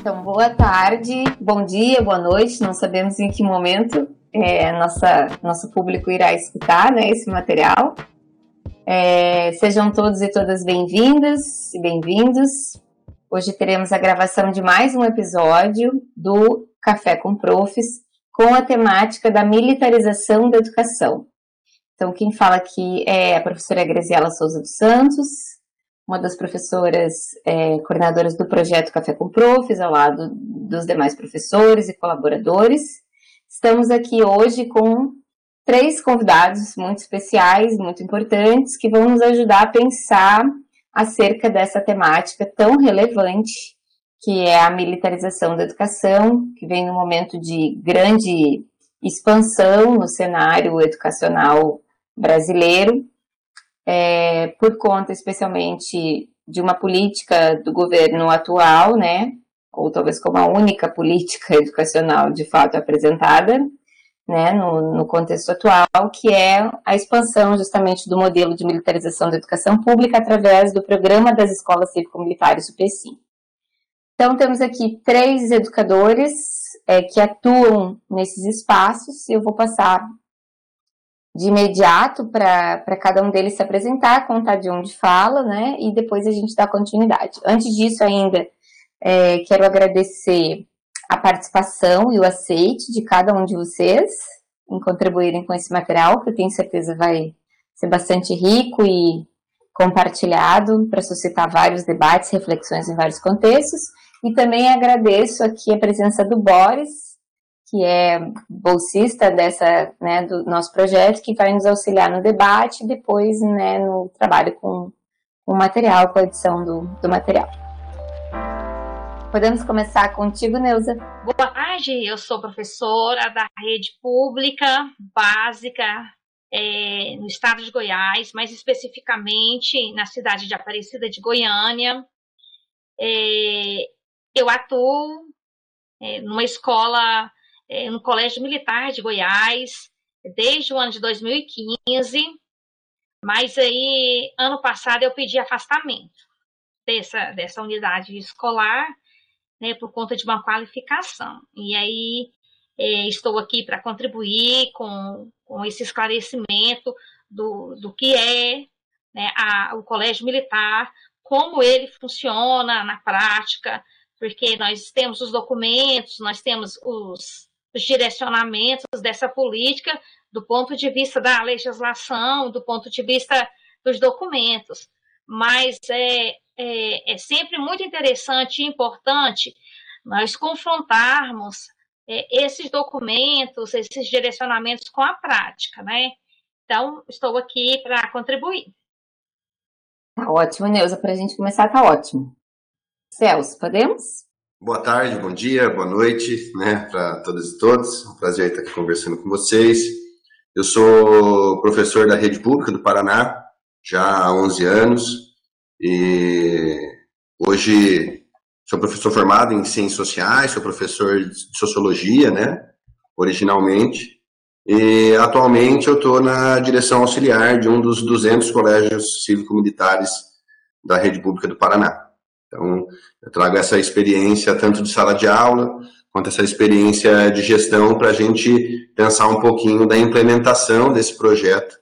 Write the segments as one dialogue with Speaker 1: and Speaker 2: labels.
Speaker 1: Então, boa tarde, bom dia, boa noite, não sabemos em que momento é, nossa, nosso público irá escutar né, esse material. É, sejam todos e todas bem-vindas e bem-vindos. Hoje teremos a gravação de mais um episódio do Café com Profs, com a temática da militarização da educação. Então, quem fala aqui é a professora Graziela Souza dos Santos, uma das professoras é, coordenadoras do projeto Café com Profs, ao lado dos demais professores e colaboradores. Estamos aqui hoje com três convidados muito especiais, muito importantes, que vão nos ajudar a pensar acerca dessa temática tão relevante, que é a militarização da educação, que vem num momento de grande expansão no cenário educacional brasileiro é, por conta especialmente de uma política do governo atual, né, ou talvez como a única política educacional de fato apresentada, né, no, no, contexto atual, que é a expansão justamente do modelo de militarização da educação pública através do programa das escolas cívico-militares, o PECIM. Então, temos aqui três educadores é, que atuam nesses espaços, e eu vou passar de imediato para cada um deles se apresentar, contar de onde fala, né? E depois a gente dá continuidade. Antes disso, ainda, é, quero agradecer a participação e o aceite de cada um de vocês em contribuírem com esse material, que eu tenho certeza vai ser bastante rico e compartilhado para suscitar vários debates, reflexões em vários contextos. E também agradeço aqui a presença do Boris, que é bolsista dessa, né, do nosso projeto, que vai nos auxiliar no debate e depois, né, no trabalho com o material, com a edição do, do material. Podemos começar contigo, Neuza?
Speaker 2: Boa tarde, eu sou professora da rede pública básica é, no estado de Goiás, mais especificamente na cidade de Aparecida de Goiânia. É, eu atuo é, numa escola no Colégio Militar de Goiás desde o ano de 2015, mas aí ano passado eu pedi afastamento dessa, dessa unidade escolar, né, por conta de uma qualificação. E aí é, estou aqui para contribuir com, com esse esclarecimento do, do que é né, a, o Colégio Militar, como ele funciona na prática, porque nós temos os documentos, nós temos os, os direcionamentos dessa política do ponto de vista da legislação, do ponto de vista dos documentos. Mas é, é, é sempre muito interessante e importante nós confrontarmos é, esses documentos, esses direcionamentos com a prática, né? Então, estou aqui para contribuir.
Speaker 1: Tá ótimo, Neuza. Para a gente começar, tá ótimo. Celso, podemos?
Speaker 3: Boa tarde, bom dia, boa noite, né, para todas e todos. É um prazer estar aqui conversando com vocês. Eu sou professor da rede pública do Paraná já há 11 anos e hoje sou professor formado em ciências sociais, sou professor de sociologia, né, originalmente. E atualmente eu estou na direção auxiliar de um dos 200 colégios cívico-militares da rede pública do Paraná. Então, eu trago essa experiência tanto de sala de aula, quanto essa experiência de gestão para a gente pensar um pouquinho da implementação desse projeto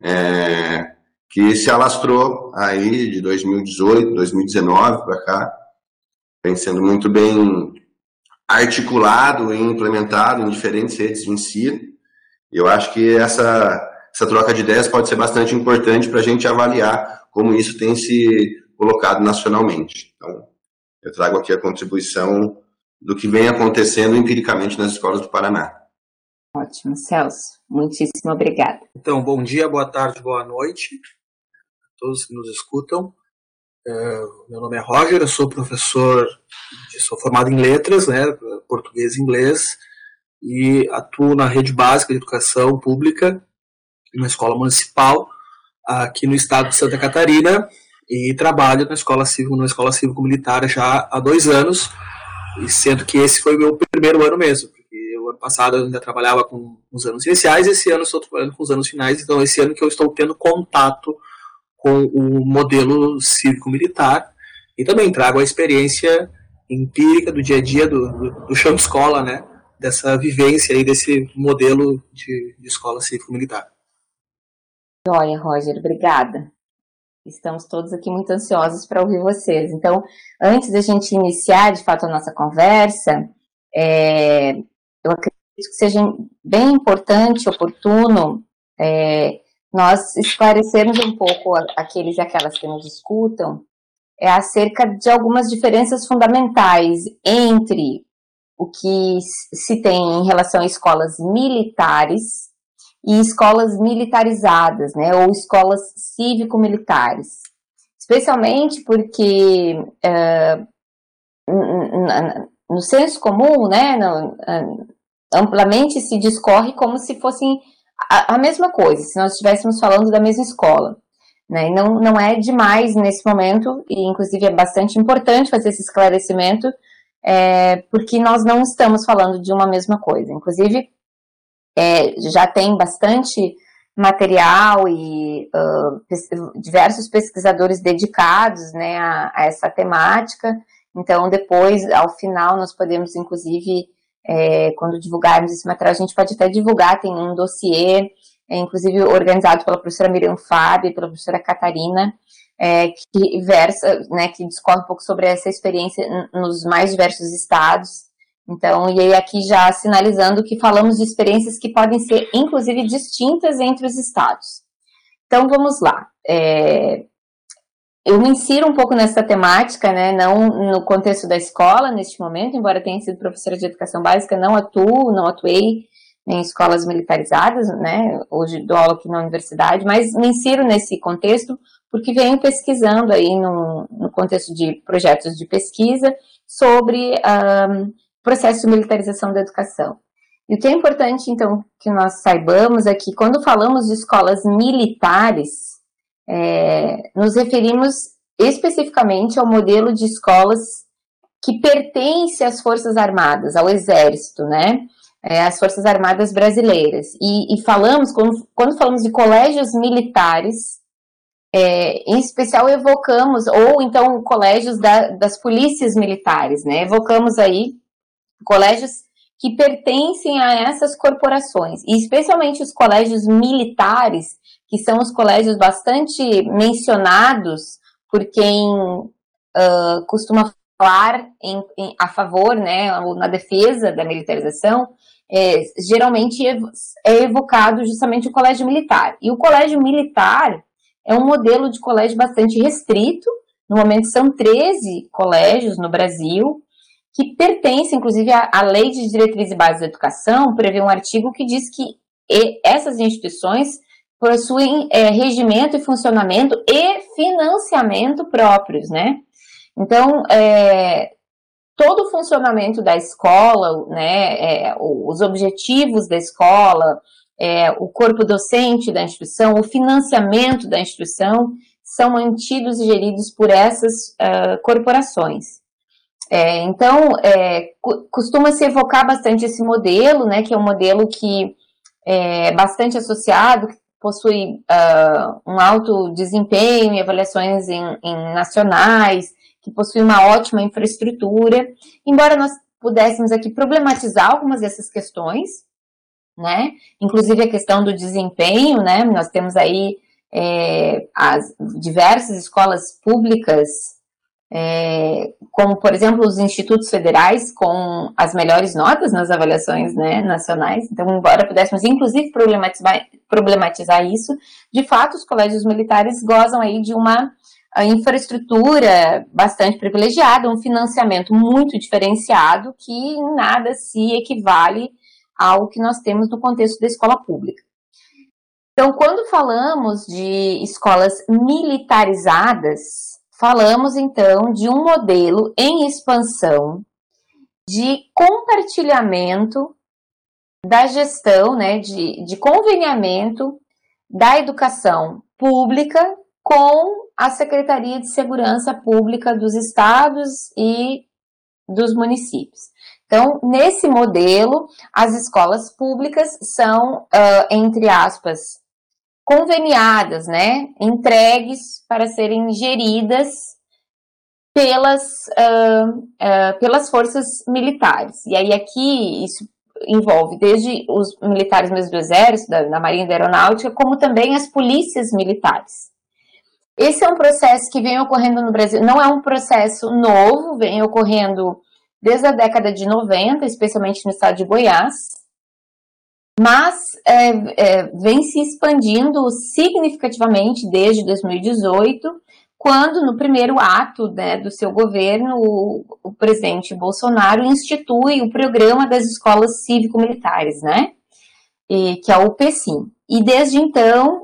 Speaker 3: é, que se alastrou aí de 2018, 2019 para cá, vem sendo muito bem articulado e implementado em diferentes redes de ensino. Eu acho que essa, essa troca de ideias pode ser bastante importante para a gente avaliar como isso tem se colocado nacionalmente. Então, eu trago aqui a contribuição do que vem acontecendo empiricamente nas escolas do Paraná.
Speaker 1: Ótimo, Celso. Muitíssimo obrigada.
Speaker 4: Então, bom dia, boa tarde, boa noite a todos que nos escutam. É, meu nome é Roger, eu sou professor, sou formado em letras, né, português e inglês, e atuo na rede básica de educação pública, uma escola municipal, aqui no estado de Santa Catarina, e trabalho na escola civil, na escola cívico-militar já há dois anos, e sendo que esse foi o meu primeiro ano mesmo, porque o ano passado eu ainda trabalhava com os anos iniciais, esse ano estou trabalhando com os anos finais, então esse ano que eu estou tendo contato com o modelo cívico-militar, e também trago a experiência empírica do dia a dia, do, do, chão de escola, né? Dessa vivência aí, desse modelo de, de escola cívico-militar.
Speaker 1: Joia, Roger, obrigada. Estamos todos aqui muito ansiosos para ouvir vocês. Então, antes da gente iniciar, de fato, a nossa conversa, é, eu acredito que seja bem importante, oportuno, é, nós esclarecermos um pouco aqueles e aquelas que nos escutam é, acerca de algumas diferenças fundamentais entre o que se tem em relação a escolas militares e escolas militarizadas, né, ou escolas cívico-militares. Especialmente porque uh, no senso comum, né, no, uh, amplamente se discorre como se fossem a, a, mesma coisa, se nós estivéssemos falando da mesma escola. Né? E não, não é demais nesse momento, e inclusive é bastante importante fazer esse esclarecimento, é, porque nós não estamos falando de uma mesma coisa. Inclusive, é, já tem bastante material e uh, diversos pesquisadores dedicados né, a, a, essa temática. Então, depois, ao final, nós podemos, inclusive, é, quando divulgarmos esse material, a gente pode até divulgar, tem um dossiê, é, inclusive organizado pela professora Miriam Fábio e pela professora Catarina, é, que versa, né, que discorre um pouco sobre essa experiência nos mais diversos estados. Então, e aí aqui já sinalizando que falamos de experiências que podem ser, inclusive, distintas entre os estados. Então, vamos lá. É, eu me insiro um pouco nessa temática, né, não no contexto da escola neste momento, embora tenha sido professora de educação básica, não atuo, não atuei em escolas militarizadas, né, hoje dou aula aqui na universidade, mas me insiro nesse contexto porque venho pesquisando aí no, no contexto de projetos de pesquisa sobre um, processo de militarização da educação. E o que é importante, então, que nós saibamos é que quando falamos de escolas militares, é, nos referimos especificamente ao modelo de escolas que pertence às Forças Armadas, ao Exército, né? É, às Forças Armadas Brasileiras. E, e falamos, quando, quando, falamos de colégios militares, é, em especial evocamos, ou então colégios da, das polícias militares, né? Evocamos aí colégios que pertencem a essas corporações, e especialmente os colégios militares, que são os colégios bastante mencionados por quem uh, costuma falar em, em, a favor, né, ou na defesa da militarização, é, geralmente é evocado justamente o colégio militar. E o colégio militar é um modelo de colégio bastante restrito, no momento são 13 colégios no Brasil, que pertence, inclusive, à, Lei de Diretrizes e Bases da Educação, prevê um artigo que diz que essas instituições possuem é, regimento e funcionamento e financiamento próprios, né? Então, é, todo o funcionamento da escola, né, é, os objetivos da escola, é, o corpo docente da instituição, o financiamento da instituição, são mantidos e geridos por essas uh, corporações. É, então, é, costuma se evocar bastante esse modelo, né, que é um modelo que é bastante associado, que possui uh, um alto desempenho e avaliações em, em, nacionais, que possui uma ótima infraestrutura, embora nós pudéssemos aqui problematizar algumas dessas questões, né, inclusive a questão do desempenho, né, nós temos aí é, as diversas escolas públicas é, como, por exemplo, os institutos federais com as melhores notas nas avaliações né, nacionais. Então, embora pudéssemos, inclusive, problematizar, problematizar isso, de fato, os colégios militares gozam aí de uma infraestrutura bastante privilegiada, um financiamento muito diferenciado que em nada se equivale ao que nós temos no contexto da escola pública. Então, quando falamos de escolas militarizadas, Falamos então de um modelo em expansão de compartilhamento da gestão, né, de, de conveniamento da educação pública com a Secretaria de Segurança Pública dos estados e dos municípios. Então, nesse modelo, as escolas públicas são, uh, entre aspas, conveniadas, né, entregues para serem geridas pelas, uh, uh, pelas forças militares. E aí aqui isso envolve desde os militares mesmo do Exército, da, da Marinha e da Aeronáutica, como também as polícias militares. Esse é um processo que vem ocorrendo no Brasil, não é um processo novo, vem ocorrendo desde a década de 90, especialmente no estado de Goiás, mas é, é, vem se expandindo significativamente desde 2018, quando no primeiro ato né, do seu governo, o, o, presidente Bolsonaro institui o programa das escolas cívico-militares, né? E, que é o PECIM. E desde então,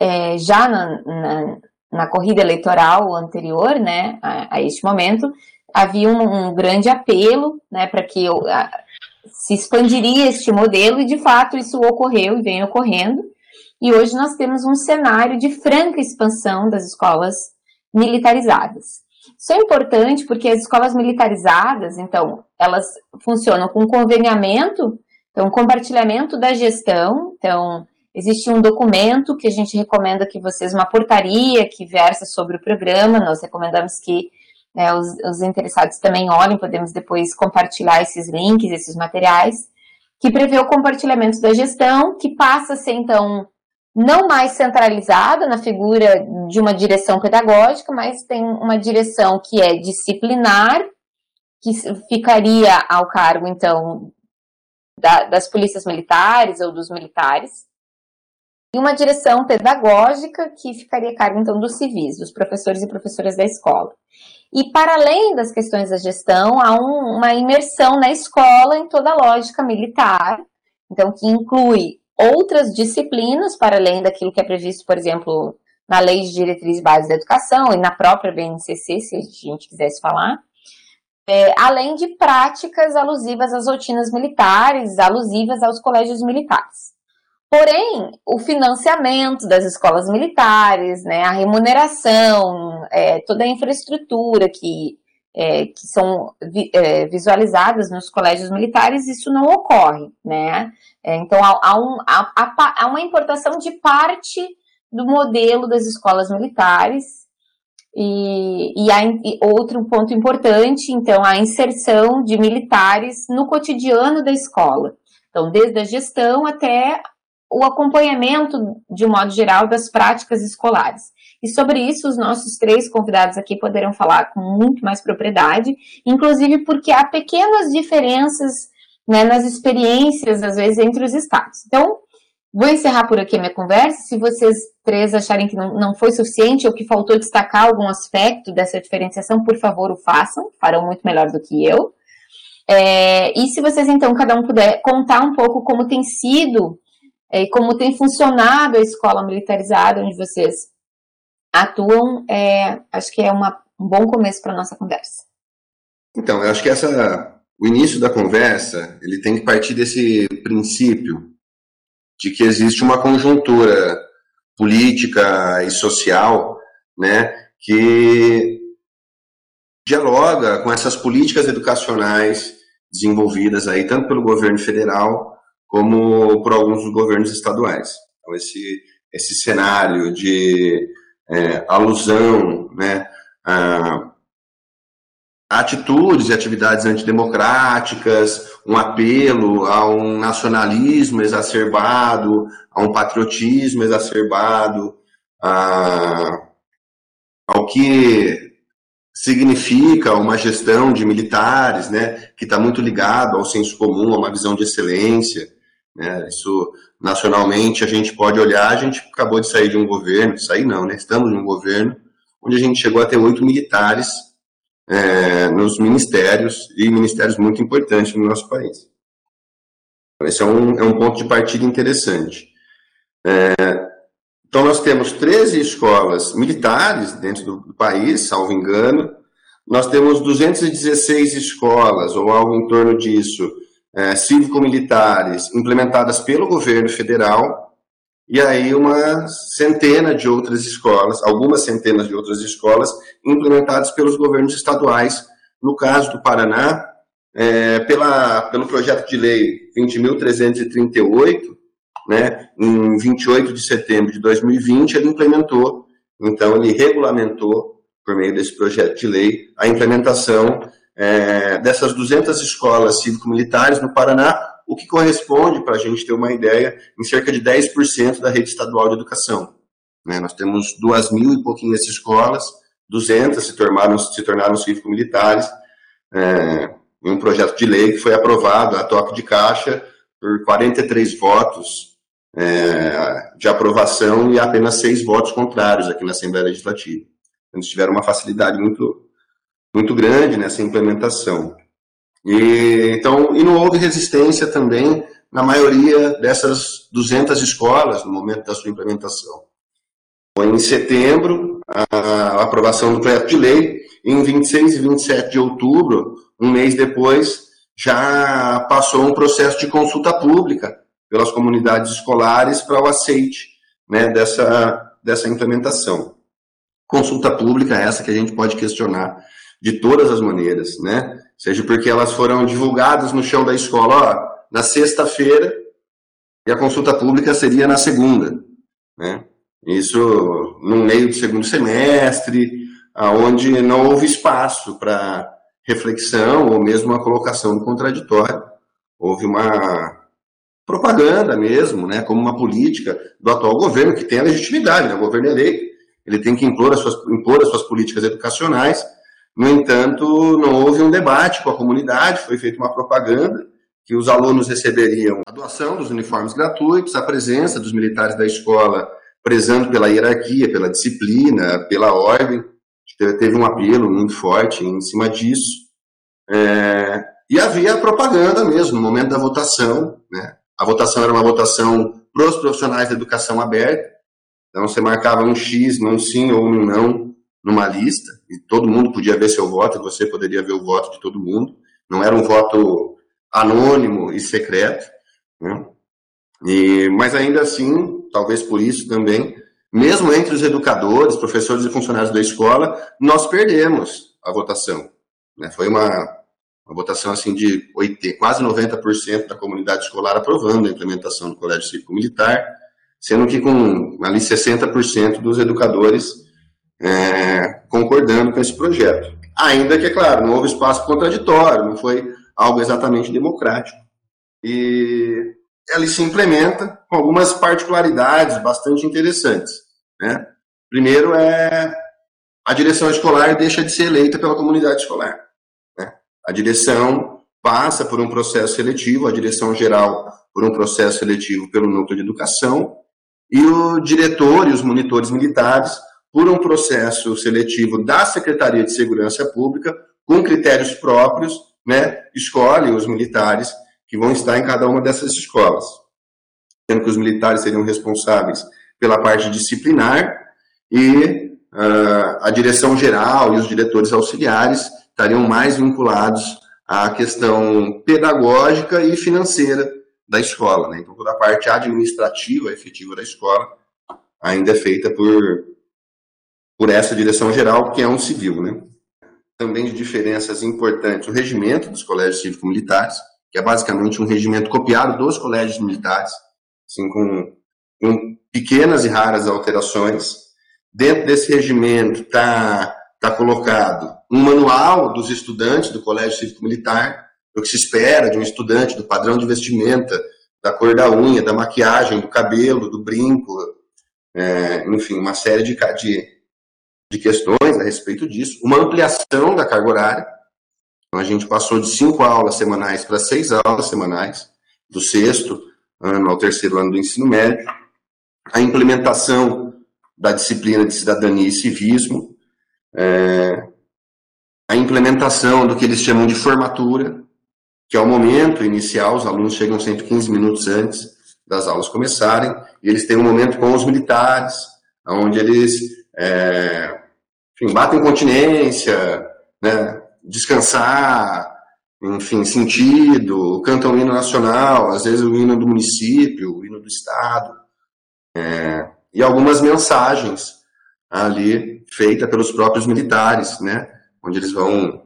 Speaker 1: é, já na, na, na, corrida eleitoral anterior, né, a, a este momento, havia um, um grande apelo, né, para que a, se expandiria este modelo e de fato isso ocorreu e vem ocorrendo. E hoje nós temos um cenário de franca expansão das escolas militarizadas. Isso é importante porque as escolas militarizadas, então, elas funcionam com conveniamento, então, compartilhamento da gestão. Então, existe um documento que a gente recomenda que vocês, uma portaria que versa sobre o programa, nós recomendamos que né, os, os interessados também olhem, podemos depois compartilhar esses links, esses materiais, que prevê o compartilhamento da gestão, que passa a ser, então, não mais centralizada na figura de uma direção pedagógica, mas tem uma direção que é disciplinar, que ficaria ao cargo, então, da, das polícias militares ou dos militares, e uma direção pedagógica que ficaria a cargo, então, dos civis, dos professores e professoras da escola. E, para além das questões da gestão, há um, uma imersão na escola em toda a lógica militar, então, que inclui outras disciplinas, para além daquilo que é previsto, por exemplo, na Lei de Diretrizes Básicas da Educação e na própria BNCC, se a gente quisesse falar, é, além de práticas alusivas às rotinas militares, alusivas aos colégios militares. Porém, o financiamento das escolas militares, né, a remuneração, é, toda a infraestrutura que, é, que são vi, é, visualizadas nos colégios militares, isso não ocorre, né? É, então, há, há, um, há, há, uma importação de parte do modelo das escolas militares. E, e, há, e outro ponto importante, então, a inserção de militares no cotidiano da escola. Então, desde a gestão até o acompanhamento, de um modo geral, das práticas escolares. E sobre isso, os nossos três convidados aqui poderão falar com muito mais propriedade, inclusive porque há pequenas diferenças né, nas experiências, às vezes, entre os estados. Então, vou encerrar por aqui a minha conversa. Se vocês três acharem que não, não foi suficiente ou que faltou destacar algum aspecto dessa diferenciação, por favor, o façam, farão muito melhor do que eu. É, e se vocês, então, cada um puder contar um pouco como tem sido é, como tem funcionado a escola militarizada onde vocês atuam, é, acho que é uma, um bom começo para a nossa conversa.
Speaker 3: Então, eu acho que essa o início da conversa ele tem que partir desse princípio de que existe uma conjuntura política e social, né, que dialoga com essas políticas educacionais desenvolvidas aí tanto pelo governo federal como por alguns dos governos estaduais. Então esse esse cenário de é, alusão, né, a, atitudes e atividades antidemocráticas, um apelo a um nacionalismo exacerbado, a um patriotismo exacerbado, a, ao que significa uma gestão de militares, né, que está muito ligado ao senso comum, a uma visão de excelência. Né, isso, nacionalmente, a gente pode olhar, a gente acabou de sair de um governo, sair não, né, estamos num governo onde a gente chegou a ter oito militares é, nos ministérios, e ministérios muito importantes no nosso país. Esse é um, é um ponto de partida interessante. É, então, nós temos 13 escolas militares dentro do, do país, salvo engano. Nós temos 216 escolas, ou algo em torno disso, é, cívico-militares, implementadas pelo governo federal, e aí uma centena de outras escolas, algumas centenas de outras escolas implementadas pelos governos estaduais. No caso do Paraná, é, pela, pelo projeto de lei 20.338, né, em 28 de setembro de 2020, ele implementou, então ele regulamentou por meio desse projeto de lei, a implementação é, dessas 200 escolas cívico-militares no Paraná, o que corresponde, para a gente ter uma ideia, em cerca de 10% da rede estadual de educação. Né? Nós temos duas mil e pouquinhas escolas, 200 se tornaram, se tornaram cívico-militares, é, em um projeto de lei que foi aprovado a toque de caixa por 43 votos é, de aprovação e apenas seis votos contrários aqui na Assembleia Legislativa. Eles tiveram uma facilidade muito, muito grande nessa implementação. E, então, e não houve resistência também na maioria dessas 200 escolas no momento da sua implementação. Foi em setembro a aprovação do projeto de lei, e em 26 e 27 de outubro, um mês depois, já passou um processo de consulta pública pelas comunidades escolares para o aceite né, dessa, dessa implementação. Consulta pública essa que a gente pode questionar de todas as maneiras, né? Seja porque elas foram divulgadas no chão da escola, ó, na sexta-feira, e a consulta pública seria na segunda, né? Isso no meio do segundo semestre, aonde não houve espaço para reflexão ou mesmo uma colocação no contraditório. Houve uma propaganda mesmo, né, como uma política do atual governo, que tem a legitimidade, né, o governo é eleito, ele tem que impor as, suas, impor as suas políticas educacionais, no entanto, não houve um debate com a comunidade, foi feita uma propaganda que os alunos receberiam a doação dos uniformes gratuitos, a presença dos militares da escola prezando pela hierarquia, pela disciplina, pela ordem, teve um apelo muito forte em cima disso. É, e havia propaganda mesmo, no momento da votação. Né? A votação era uma votação para os profissionais da educação aberta. Então você marcava um X, um sim ou um não numa lista, e todo mundo podia ver seu voto, e você poderia ver o voto de todo mundo. Não era um voto anônimo e secreto. Né? E, mas ainda assim, talvez por isso também, mesmo entre os educadores, professores e funcionários da escola, nós perdemos a votação. Né? Foi uma, uma votação assim de 80, quase 90% da comunidade escolar aprovando a implementação do Colégio Cívico Militar, sendo que com ali 60% dos educadores é, concordando com esse projeto. Ainda que, é claro, não houve espaço contraditório, não foi algo exatamente democrático. E ela se implementa com algumas particularidades bastante interessantes. Né? Primeiro é a direção escolar deixa de ser eleita pela comunidade escolar. Né? A direção passa por um processo seletivo, a direção geral por um processo seletivo pelo núcleo de educação, e o diretor e os monitores militares por um processo seletivo da Secretaria de Segurança Pública, com critérios próprios, né, escolhe os militares que vão estar em cada uma dessas escolas. Sendo que os militares seriam responsáveis pela parte disciplinar e uh, a direção geral e os diretores auxiliares estariam mais vinculados à questão pedagógica e financeira da escola. Né? Então, toda a parte administrativa efetiva da escola ainda é feita por, por essa direção geral, que é um civil. Né? Também de diferenças importantes, o regimento dos colégios cívico-militares, que é basicamente um regimento copiado dos colégios militares, assim, com, com pequenas e raras alterações. Dentro desse regimento está tá colocado um manual dos estudantes do Colégio Cívico Militar, o que se espera de um estudante, do padrão de vestimenta, da cor da unha, da maquiagem, do cabelo, do brinco, é, enfim, uma série de, de, de questões a respeito disso. Uma ampliação da carga horária, então, a gente passou de cinco aulas semanais para seis aulas semanais, do sexto ano ao terceiro ano do ensino médio. A implementação da disciplina de cidadania e civismo. É, a implementação do que eles chamam de formatura, que é o momento inicial, os alunos chegam 115 minutos antes das aulas começarem, e eles têm um momento com os militares, onde eles é, enfim, batem continência, né, descansar, enfim, sentido, cantam o hino nacional, às vezes o hino do município, o hino do estado, é, e algumas mensagens ali feitas pelos próprios militares, né, onde eles vão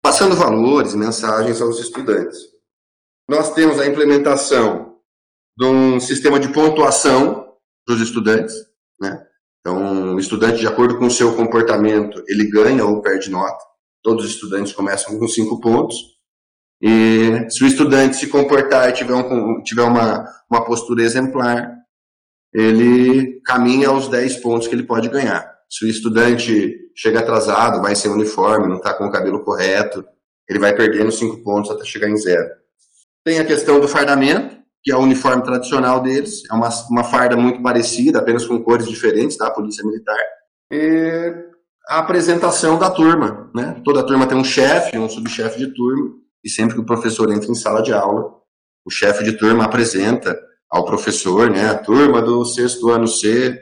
Speaker 3: passando valores, mensagens aos estudantes. Nós temos a implementação de um sistema de pontuação para os estudantes, né, Então, o estudante, de acordo com o seu comportamento, ele ganha ou perde nota. Todos os estudantes começam com cinco pontos. E se o estudante se comportar e tiver, um, tiver uma, uma postura exemplar, ele caminha aos 10 pontos que ele pode ganhar. Se o estudante chega atrasado, vai sem uniforme, não está com o cabelo correto, ele vai perdendo 5 pontos até chegar em zero. Tem a questão do fardamento, que é o uniforme tradicional deles, é uma, uma farda muito parecida, apenas com cores diferentes da Polícia Militar. E a apresentação da turma, né? Toda turma tem um chefe, um subchefe de turma, e sempre que o professor entra em sala de aula, o chefe de turma apresenta ao professor, né, a turma do sexto ano C,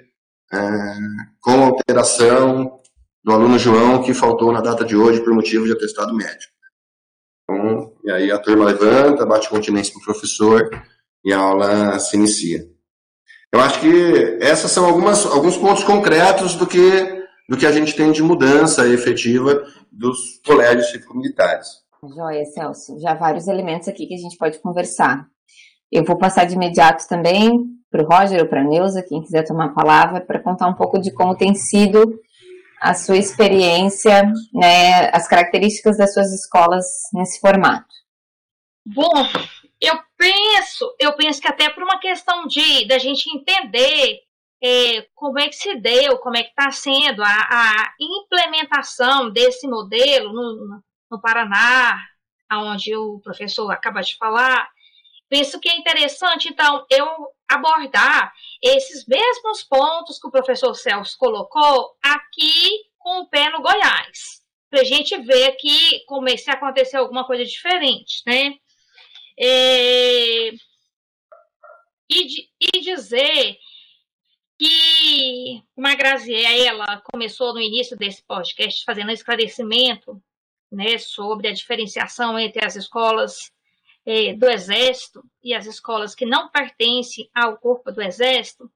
Speaker 3: é, com alteração do aluno João que faltou na data de hoje por motivo de atestado médico. Então, e aí a turma levanta, bate continência para o professor e a aula se inicia. Eu acho que essas são algumas, alguns pontos concretos do que, do que a gente tem de mudança efetiva dos colégios cívico-militares.
Speaker 1: Joia, Celso. Já vários elementos aqui que a gente pode conversar. Eu vou passar de imediato também para o Roger ou para a Neuza, quem quiser tomar a palavra, para contar um pouco de como tem sido a sua experiência, né, as características das suas escolas nesse formato.
Speaker 2: Bom, penso, eu penso que até por uma questão de da gente entender é, como é que se deu, como é que está sendo a, a, implementação desse modelo no, no Paraná, onde o professor acaba de falar, penso que é interessante, então, eu abordar esses mesmos pontos que o professor Celso colocou aqui com o pé no Goiás, para a gente ver aqui como é, se aconteceu alguma coisa diferente, né? É, e, e dizer que uma Graziella começou no início desse podcast fazendo um esclarecimento né, sobre a diferenciação entre as escolas é, do Exército e as escolas que não pertencem ao corpo do Exército,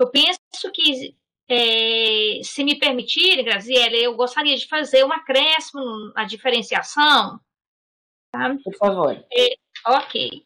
Speaker 2: eu penso que, é, se me permitirem, Graziella, eu gostaria de fazer um acréscimo na diferenciação.
Speaker 1: Tá? Por favor.
Speaker 2: É, ok.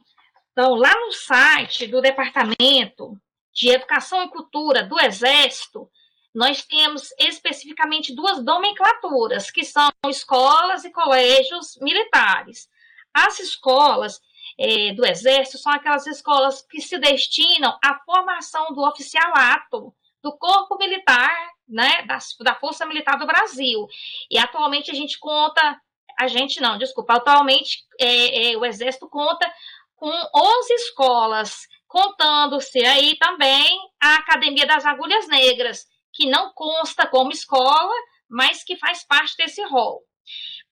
Speaker 2: Então, lá no site do Departamento de Educação e Cultura do Exército, nós temos especificamente duas nomenclaturas, que são escolas e colégios militares. As escolas é, do Exército são aquelas escolas que se destinam à formação do oficialato do Corpo Militar, né, da Força Militar do Brasil. E atualmente a gente conta, a gente não, desculpa, atualmente é, é, o Exército conta com 11 escolas, contando-se aí também a Academia das Agulhas Negras, que não consta como escola, mas que faz parte desse rol.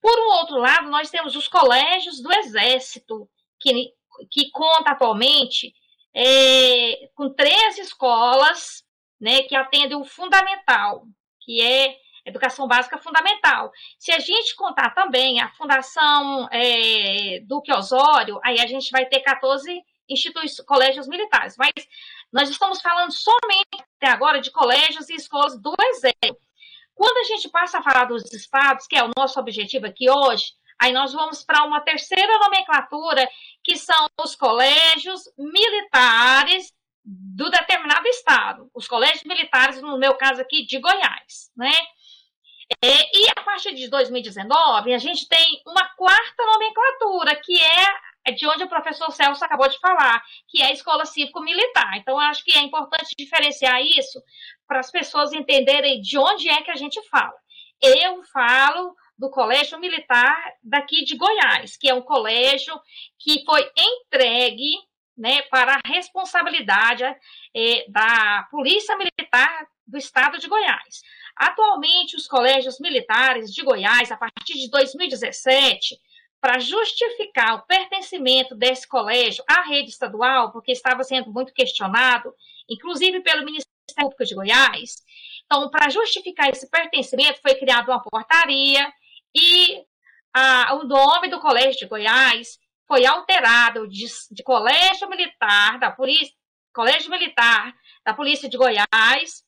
Speaker 2: Por um outro lado, nós temos os colégios do Exército, que, que conta atualmente é, com três escolas né, que atendem o fundamental, que é educação básica fundamental. Se a gente contar também a Fundação é, Duque Osório, aí a gente vai ter 14 instituições, colégios militares. Mas nós estamos falando somente até agora de colégios e escolas do Exército. Quando a gente passa a falar dos estados, que é o nosso objetivo aqui hoje, aí nós vamos para uma terceira nomenclatura, que são os colégios militares do determinado estado. Os colégios militares, no meu caso aqui, de Goiás, né? É, e a partir de 2019, a gente tem uma quarta nomenclatura, que é é de onde o professor Celso acabou de falar, que é a escola cívico-militar. Então, acho que é importante diferenciar isso para as pessoas entenderem de onde é que a gente fala. Eu falo do Colégio Militar daqui de Goiás, que é um colégio que foi entregue né, para a responsabilidade é, da Polícia Militar do Estado de Goiás. Atualmente, os colégios militares de Goiás, a partir de 2017, para justificar o pertencimento desse colégio à rede estadual, porque estava sendo muito questionado, inclusive pelo Ministério Público de Goiás. Então, para justificar esse pertencimento, foi criada uma portaria e a, o nome do Colégio de Goiás foi alterado de, de Colégio Militar da Polícia, Colégio Militar da Polícia de Goiás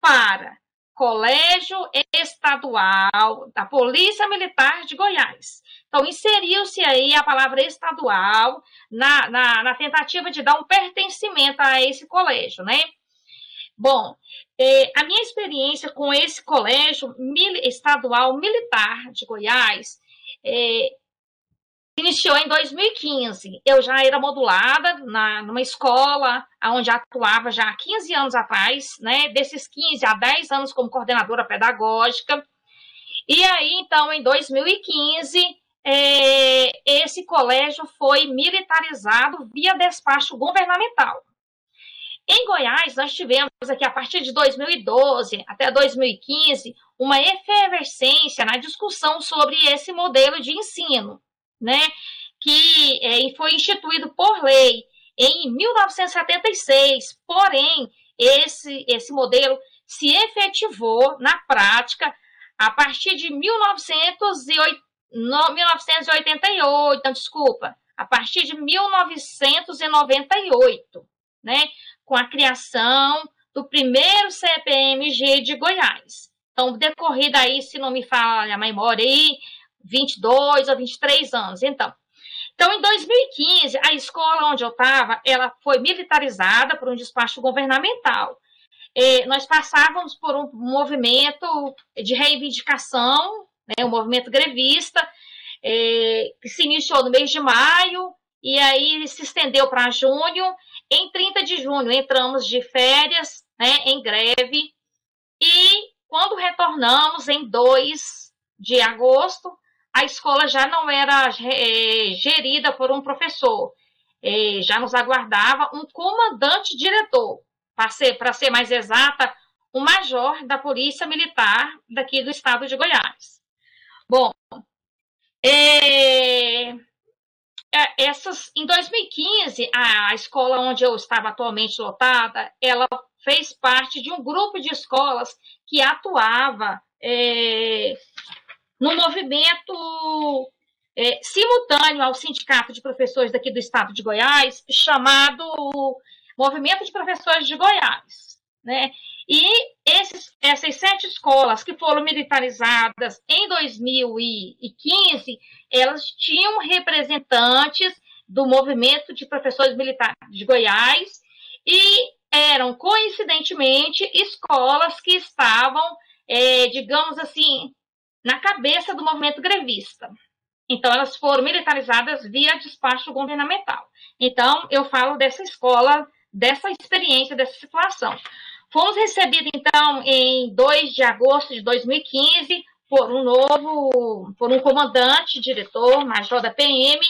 Speaker 2: para Colégio Estadual da Polícia Militar de Goiás. Então, inseriu-se aí a palavra estadual na, na, na, tentativa de dar um pertencimento a esse colégio, né? Bom, é, a minha experiência com esse colégio mil, estadual militar de Goiás é, iniciou em 2015. Eu já era modulada na, numa escola onde atuava já há 15 anos atrás, né? Desses 15 a 10 anos como coordenadora pedagógica. E aí, então, em 2015, é, esse colégio foi militarizado via despacho governamental. Em Goiás, nós tivemos aqui, a partir de 2012 até 2015, uma efervescência na discussão sobre esse modelo de ensino, né? Que é, foi instituído por lei em 1976, porém, esse, esse modelo se efetivou na prática a partir de 1908, 1988, então, desculpa, a partir de 1998, né? com a criação do primeiro CPMG de Goiás. Então, decorrido aí, se não me falha a memória, aí, 22 ou 23 anos. Então, então, em 2015, a escola onde eu estava, ela foi militarizada por um despacho governamental. É, nós passávamos por um movimento de reivindicação, né, um movimento grevista, é, que se iniciou no mês de maio e aí se estendeu para junho. Em 30 de junho entramos de férias, né, em greve, e quando retornamos em 2 de agosto, a escola já não era é, gerida por um professor, é, já nos aguardava um comandante diretor, para ser, ser mais exata, um major da Polícia Militar daqui do estado de Goiás. Bom, é, é, essas, em 2015, a escola onde eu estava atualmente lotada, ela fez parte de um grupo de escolas que atuava é, no movimento é, simultâneo ao sindicato de professores daqui do estado de Goiás, chamado Movimento de Professores de Goiás. Né? E esses, essas sete escolas que foram militarizadas em 2015, elas tinham representantes do movimento de professores militares de Goiás e eram, coincidentemente, escolas que estavam, é, digamos assim, na cabeça do movimento grevista. Então, elas foram militarizadas via despacho governamental. Então, eu falo dessa escola, dessa experiência, dessa situação. Fomos recebidos, então, em 2 de agosto de 2015, por um novo, por um comandante, diretor, major da PM,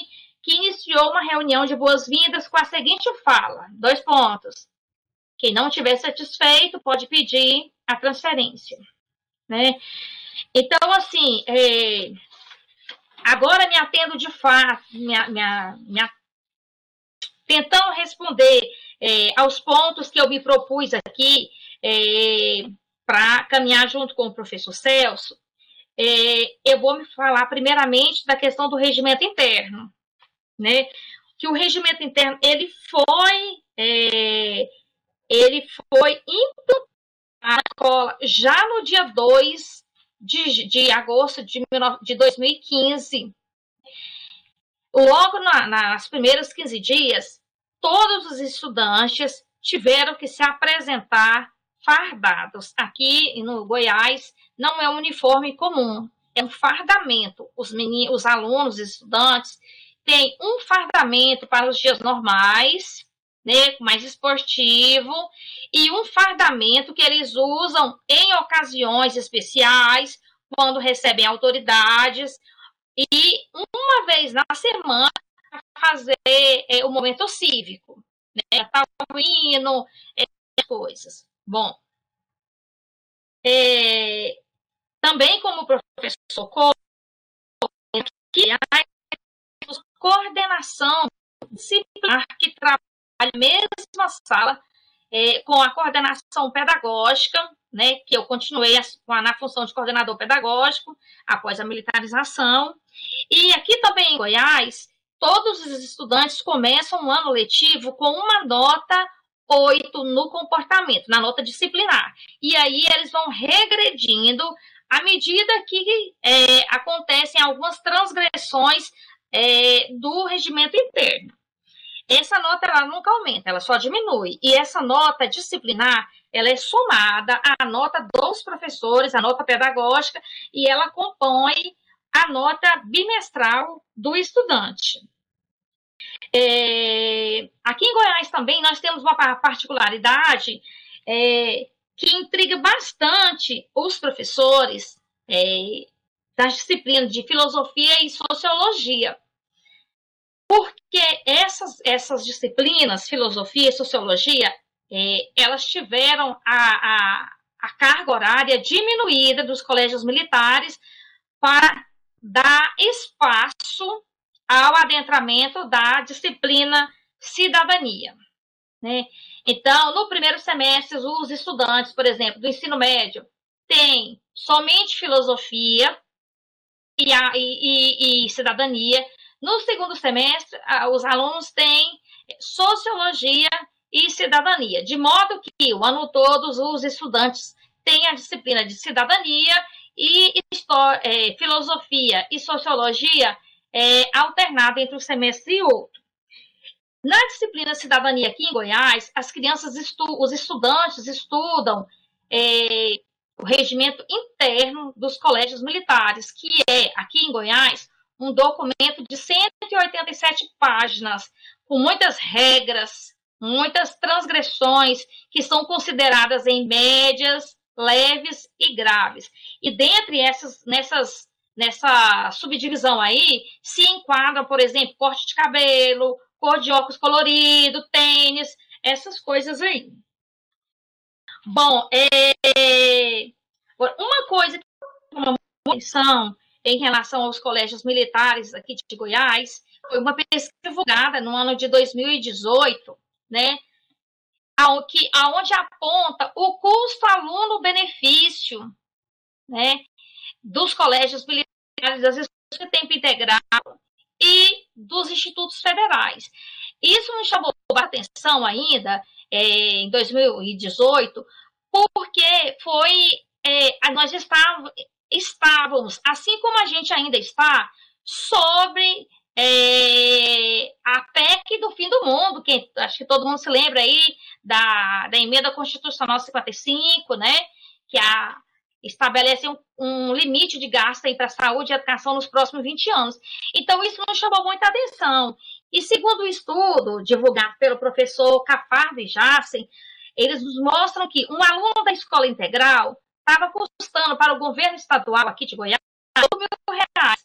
Speaker 2: que iniciou uma reunião de boas-vindas com a seguinte fala: dois pontos. Quem não estiver satisfeito pode pedir a transferência. Né? Então, assim, é, agora me atendo de fato, minha, minha, minha, tentando responder é, aos pontos que eu me propus aqui é, para caminhar junto com o professor Celso, é, eu vou me falar primeiramente da questão do regimento interno, né? Que o regimento interno ele foi é, ele foi implantado na escola já no dia 2 de, de agosto de, de 2015. Logo na, nas primeiros 15 dias, todos os estudantes tiveram que se apresentar fardados. Aqui no Goiás não é um uniforme comum, é um fardamento. Os meninos, os alunos, os estudantes têm um fardamento para os dias normais, né, mais esportivo, e um fardamento que eles usam em ocasiões especiais, quando recebem autoridades, e uma vez na semana fazer é, o momento cívico, né? Tá o hino, é, coisas. Bom, é, também como professor coordenação disciplinar que trabalha mesma sala é, com a coordenação pedagógica, né, que eu continuei a, na função de coordenador pedagógico após a militarização. E aqui também em Goiás, todos os estudantes começam o ano letivo com uma nota 8 no comportamento, na nota disciplinar. E aí eles vão regredindo à medida que é, acontecem algumas transgressões é, do regimento interno. Essa nota ela nunca aumenta, ela só diminui. E essa nota disciplinar, ela é somada à nota dos professores, a nota pedagógica, e ela compõe a nota bimestral do estudante. É, aqui em Goiás também nós temos uma particularidade é, que intriga bastante os professores é, das disciplinas de filosofia e sociologia. Porque essas, essas disciplinas, filosofia e sociologia, é, elas tiveram a, a, a carga horária diminuída dos colégios militares para dar espaço ao adentramento da disciplina cidadania. Né? Então, no primeiro semestre, os estudantes, por exemplo, do ensino médio, têm somente filosofia e, a, e, e, e cidadania. No segundo semestre, os alunos têm sociologia e cidadania, de modo que o ano todo os estudantes têm a disciplina de cidadania e é, filosofia e sociologia é, alternada entre um semestre e outro. Na disciplina cidadania aqui em Goiás, as crianças, estu os estudantes estudam é, o regimento interno dos colégios militares, que é, aqui em Goiás, um documento de 187 páginas, com muitas regras, muitas transgressões que são consideradas em médias, leves e graves. E dentre essas, nessas, nessa subdivisão aí, se enquadram, por exemplo, corte de cabelo, cor de óculos colorido, tênis, essas coisas aí. Bom, é, uma coisa que uma atenção em relação aos colégios militares aqui de Goiás foi uma pesquisa divulgada no ano de 2018, né? Que, aonde aponta o custo aluno-benefício né, dos colégios militares, das escolas de tempo integral e dos institutos federais. Isso nos chamou a atenção ainda é, em 2018, porque foi é, nós estávamos, estávamos, assim como a gente ainda está, sobre é, a PEC do fim do mundo, que acho que todo mundo se lembra aí da, da emenda constitucional 55, né? Que a, estabelece um, um limite de gasto para saúde e educação nos próximos 20 anos. Então, isso nos chamou muita atenção. E segundo o estudo divulgado pelo professor Cafardo e Jassen, eles nos mostram que um aluno da escola integral estava custando para o governo estadual aqui de Goiás mil reais.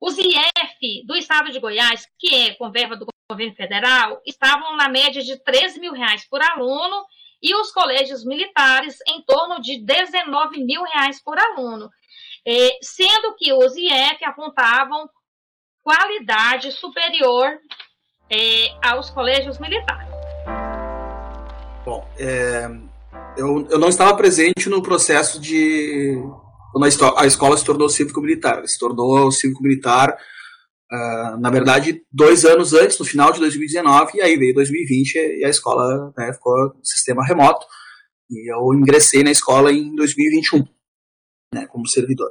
Speaker 2: Os IF do estado de Goiás, que é com verba do governo federal, estavam na média de 13 mil reais por aluno e os colégios militares em torno de 19 mil reais por aluno, é, sendo que os IF apontavam qualidade superior é, aos colégios militares.
Speaker 4: Bom, é, eu, eu não estava presente no processo de quando a, escola se tornou cívico-militar. Se tornou cívico-militar Uh, na verdade, dois anos antes, no final de 2019, e aí veio 2020 e a escola né, ficou sistema remoto. E eu ingressei na escola em 2021, né, como servidor.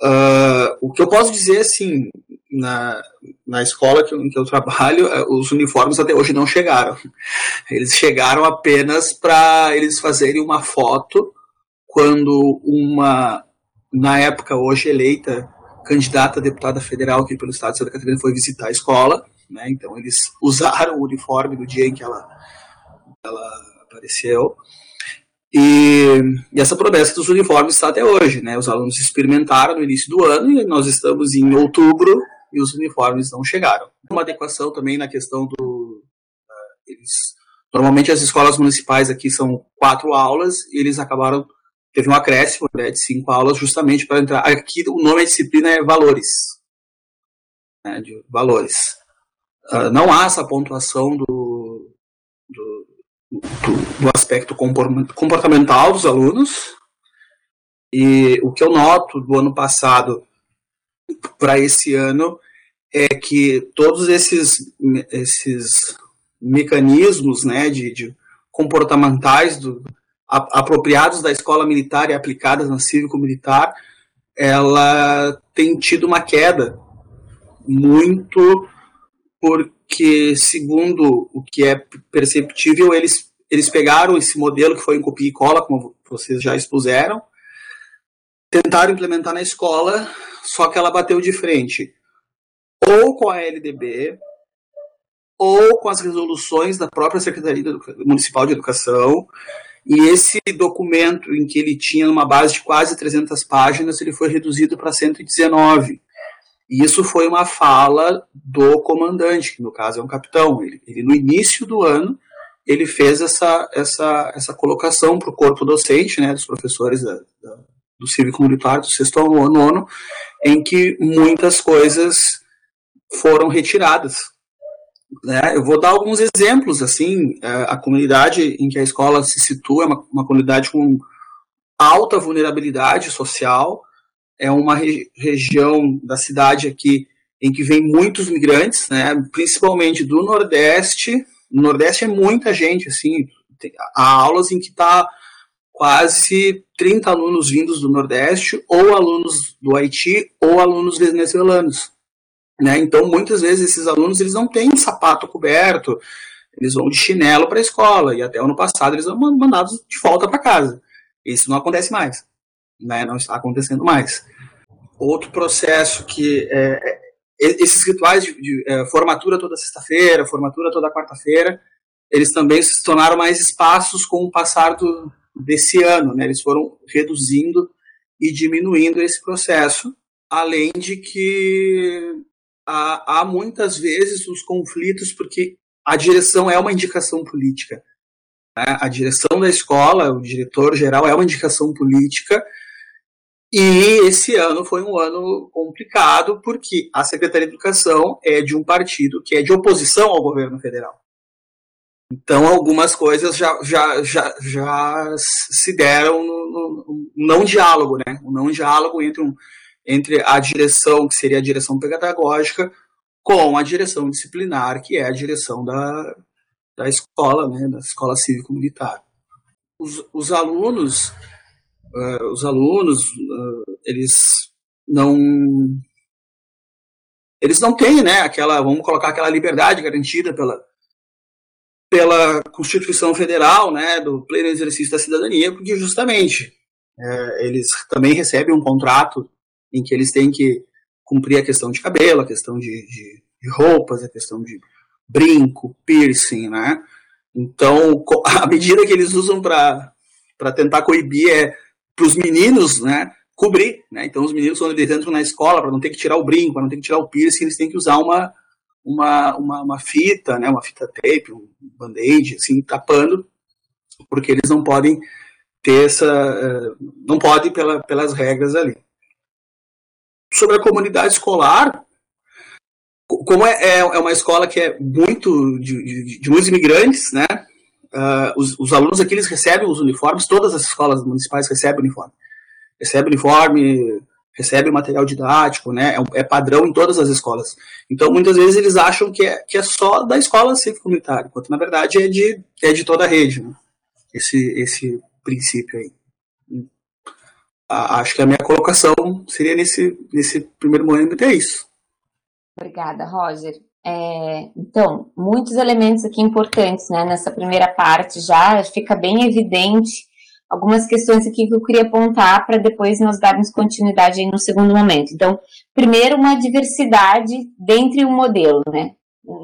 Speaker 4: Uh, o que eu posso dizer, assim, na, na escola que eu, que eu trabalho, uh, os uniformes até hoje não chegaram. Eles chegaram apenas para eles fazerem uma foto quando uma, na época hoje eleita, candidata a deputada federal aqui pelo estado de Santa Catarina foi visitar a escola, né? Então eles usaram o uniforme no dia em que ela, ela apareceu. E, e, essa promessa dos uniformes está até hoje, né? Os alunos experimentaram no início do ano e nós estamos em outubro e os uniformes não chegaram. Uma adequação também na questão do uh, eles normalmente as escolas municipais aqui são quatro aulas e eles acabaram teve um acréscimo né, de cinco aulas justamente para entrar. Aqui o nome da disciplina é valores. Né, de valores. Uh, não há essa pontuação do, do, do, do, aspecto comportamental dos alunos. E o que eu noto do ano passado para esse ano é que todos esses, esses mecanismos né, de, de comportamentais do, apropriados da escola militar e aplicadas na cívico-militar, ela tem tido uma queda muito porque que, segundo o que é perceptível, eles, eles pegaram esse modelo que foi em copia e cola, como vocês já expuseram, tentaram implementar na escola, só que ela bateu de frente ou com a LDB, ou com as resoluções da própria Secretaria Municipal de Educação, e esse documento, em que ele tinha uma base de quase 300 páginas, ele foi reduzido para 119. E isso foi uma fala do comandante, que no caso é um capitão. Ele, ele no início do ano, ele fez essa, essa, essa colocação para o corpo docente, né, dos professores da, da, do cívico-militar, do sexto ao nono, em que muitas coisas foram retiradas. Né? Eu vou dar alguns exemplos. assim é, A comunidade em que a escola se situa é uma, uma comunidade com alta vulnerabilidade social, é uma re região da cidade aqui em que vem muitos migrantes, né, principalmente do Nordeste. No Nordeste é muita gente, assim, tem, há aulas em que está quase 30 alunos vindos do Nordeste, ou alunos do Haiti, ou alunos venezuelanos. Né? Então, muitas vezes, esses alunos eles não têm sapato coberto, eles vão de chinelo para a escola, e até ano passado eles são mandados de volta para casa. Isso não acontece mais, né? não está acontecendo mais. Outro processo que é, é esses rituais de, de é, formatura toda sexta-feira, formatura toda quarta-feira, eles também se tornaram mais espaços com o passar do, desse ano, né? eles foram reduzindo e diminuindo esse processo, além de que há, há muitas vezes os conflitos porque a direção é uma indicação política. Né? A direção da escola, o diretor geral é uma indicação política. E esse ano foi um ano complicado porque a Secretaria de Educação é de um partido que é de oposição ao governo federal. Então algumas coisas já, já, já, já se deram no, no, no não diálogo, né? Um não diálogo entre um, entre a direção, que seria a direção pedagógica, com a direção disciplinar, que é a direção da, da escola, né, da escola cívico-militar. Os, os alunos, uh, os alunos, uh, eles não eles não têm, né, aquela, vamos colocar aquela liberdade garantida pela pela Constituição Federal, né, do pleno exercício da cidadania, porque justamente é, eles também recebem um contrato em que eles têm que cumprir a questão de cabelo, a questão de, de, de roupas, a questão de brinco, piercing, né? Então, a medida que eles usam para tentar coibir é para os meninos, né, cobrir, né? Então, os meninos, quando eles entram na escola, para não ter que tirar o brinco, para não ter que tirar o piercing, eles têm que usar uma, uma, uma, uma fita, né, uma fita tape, um band-aid, assim, tapando, porque eles não podem ter essa, eh, não podem pela, pelas regras ali sobre a comunidade escolar, como é, é, é uma escola que é muito de, de, de muitos imigrantes, né? Uh, os, os, alunos aqui eles recebem os uniformes, todas as escolas municipais recebem uniforme. Recebem uniforme, recebem material didático, né? É, é, padrão em todas as escolas. Então, muitas vezes eles acham que é, que é só da escola cívico-militar, enquanto na verdade é de, é de toda a rede, né? Esse, esse princípio aí acho que a minha colocação seria nesse, nesse primeiro momento é isso.
Speaker 1: Obrigada, Roger. É, então, muitos elementos aqui importantes né, nessa primeira parte já fica bem evidente algumas questões aqui que eu queria apontar para depois nós darmos continuidade aí no segundo momento. Então, primeiro, uma diversidade dentre o modelo, né?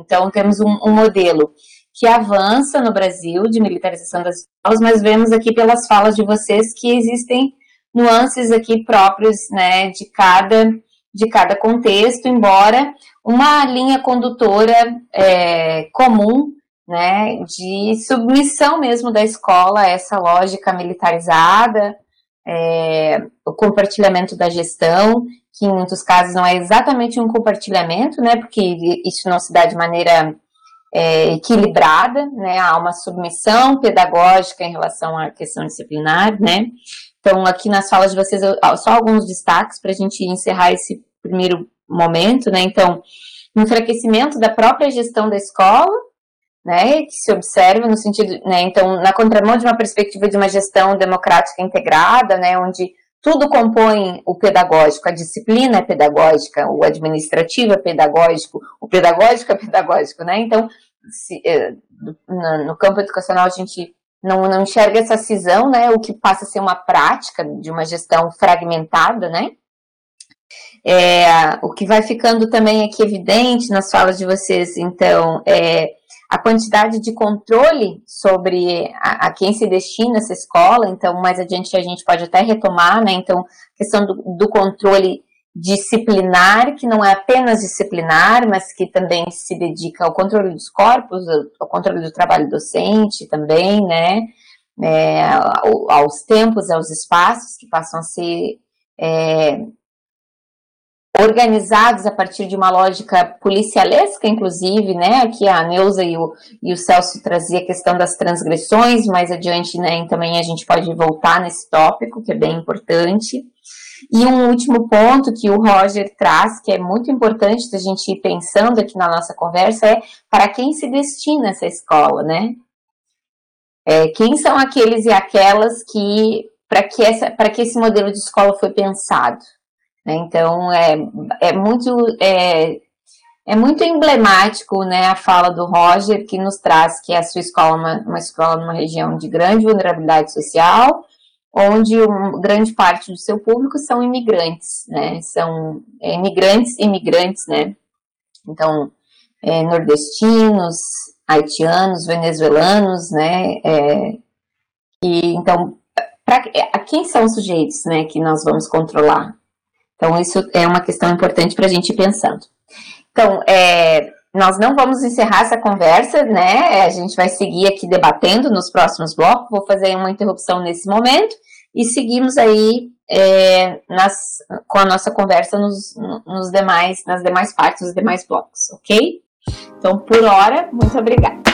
Speaker 1: Então, temos um, um modelo que avança no Brasil de militarização das escolas, mas vemos aqui pelas falas de vocês que existem nuances aqui próprios, né, de cada de cada contexto, embora uma linha condutora é, comum, né, de submissão mesmo da escola a essa lógica militarizada, é, o compartilhamento da gestão, que em muitos casos não é exatamente um compartilhamento, né, porque isso não se dá de maneira é, equilibrada, né, há uma submissão pedagógica em relação à questão disciplinar, né, então, aqui nas falas de vocês, só alguns destaques para a gente encerrar esse primeiro momento, né? Então, enfraquecimento da própria gestão da escola, né? Que se observa no sentido, né? Então, na contramão de uma perspectiva de uma gestão democrática integrada, né? Onde tudo compõe o pedagógico, a disciplina é pedagógica, o administrativo é pedagógico, o pedagógico é pedagógico, né? Então, se, eh, no campo educacional a gente não, não enxerga essa cisão, né? O que passa a ser uma prática de uma gestão fragmentada, né? É, o que vai ficando também aqui evidente nas falas de vocês, então, é a quantidade de controle sobre a, a, quem se destina essa escola, então mais adiante a gente pode até retomar, né? Então, questão do, do controle disciplinar, que não é apenas disciplinar, mas que também se dedica ao controle dos corpos, ao controle do trabalho docente também, né? É, aos tempos, aos espaços que passam a ser é, organizados a partir de uma lógica policialesca, inclusive, né? Aqui a Neuza e o, e o Celso trazia a questão das transgressões, mais adiante, né? também a gente pode voltar nesse tópico, que é bem importante. E um último ponto que o Roger traz, que é muito importante da gente ir pensando aqui na nossa conversa, é para quem se destina essa escola, né? É, quem são aqueles e aquelas que, para que, essa, que esse modelo de escola foi pensado? Né? Então, é, é muito. É, é muito emblemático né, a fala do Roger, que nos traz que a sua escola é uma, uma escola numa região de grande vulnerabilidade social, onde grande parte do seu público são imigrantes, né? São é, imigrantes, imigrantes, né? Então, é, nordestinos, haitianos, venezuelanos, né? É, e então, pra, a quem são os sujeitos, né, que nós vamos controlar? Então, isso é uma questão importante para a gente ir pensando. Então, é, nós não vamos encerrar essa conversa, né? A gente vai seguir aqui debatendo nos próximos blocos. Vou fazer uma interrupção nesse momento e seguimos aí é, nas, com a nossa conversa nos, nos demais, nas demais partes, nos demais blocos, ok? Então, por hora, muito obrigada.